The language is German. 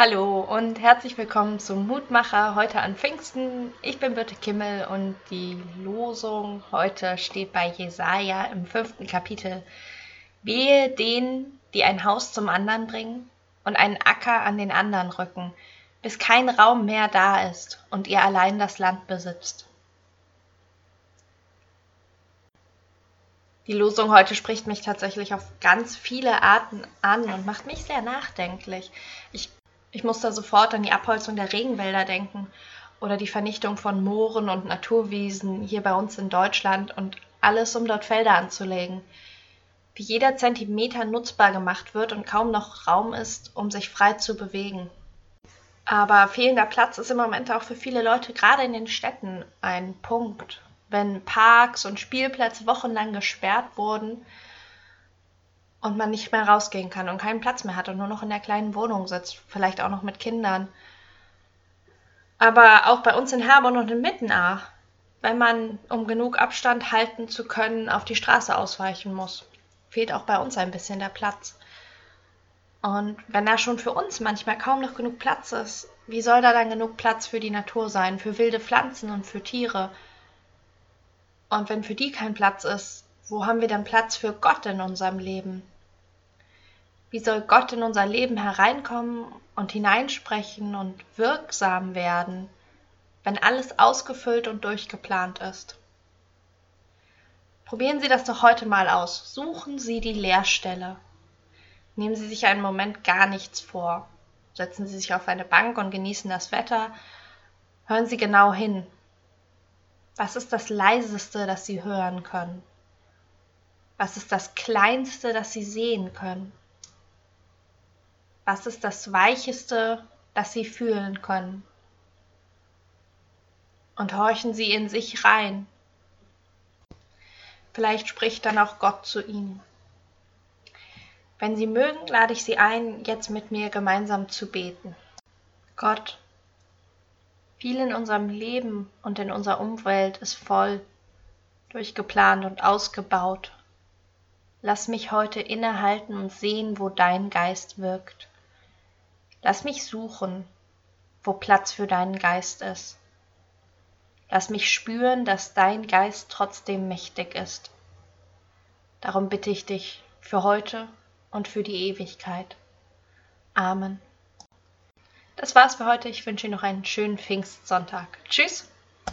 Hallo und herzlich willkommen zum Mutmacher heute an Pfingsten. Ich bin Birte Kimmel und die Losung heute steht bei Jesaja im fünften Kapitel. Wehe denen, die ein Haus zum anderen bringen und einen Acker an den anderen rücken, bis kein Raum mehr da ist und ihr allein das Land besitzt. Die Losung heute spricht mich tatsächlich auf ganz viele Arten an und macht mich sehr nachdenklich. Ich ich muss da sofort an die Abholzung der Regenwälder denken oder die Vernichtung von Mooren und Naturwiesen hier bei uns in Deutschland und alles, um dort Felder anzulegen. Wie jeder Zentimeter nutzbar gemacht wird und kaum noch Raum ist, um sich frei zu bewegen. Aber fehlender Platz ist im Moment auch für viele Leute, gerade in den Städten, ein Punkt. Wenn Parks und Spielplätze wochenlang gesperrt wurden, und man nicht mehr rausgehen kann und keinen Platz mehr hat und nur noch in der kleinen Wohnung sitzt, vielleicht auch noch mit Kindern. Aber auch bei uns in Herborn und in Mittenach, wenn man, um genug Abstand halten zu können, auf die Straße ausweichen muss, fehlt auch bei uns ein bisschen der Platz. Und wenn da schon für uns manchmal kaum noch genug Platz ist, wie soll da dann genug Platz für die Natur sein, für wilde Pflanzen und für Tiere? Und wenn für die kein Platz ist, wo haben wir denn Platz für Gott in unserem Leben? Wie soll Gott in unser Leben hereinkommen und hineinsprechen und wirksam werden, wenn alles ausgefüllt und durchgeplant ist? Probieren Sie das doch heute mal aus. Suchen Sie die Leerstelle. Nehmen Sie sich einen Moment gar nichts vor. Setzen Sie sich auf eine Bank und genießen das Wetter. Hören Sie genau hin. Was ist das Leiseste, das Sie hören können? Was ist das Kleinste, das Sie sehen können? Was ist das Weicheste, das Sie fühlen können? Und horchen Sie in sich rein. Vielleicht spricht dann auch Gott zu Ihnen. Wenn Sie mögen, lade ich Sie ein, jetzt mit mir gemeinsam zu beten. Gott, viel in unserem Leben und in unserer Umwelt ist voll, durchgeplant und ausgebaut Lass mich heute innehalten und sehen, wo dein Geist wirkt. Lass mich suchen, wo Platz für deinen Geist ist. Lass mich spüren, dass dein Geist trotzdem mächtig ist. Darum bitte ich dich für heute und für die Ewigkeit. Amen. Das war's für heute. Ich wünsche Ihnen noch einen schönen Pfingstsonntag. Tschüss.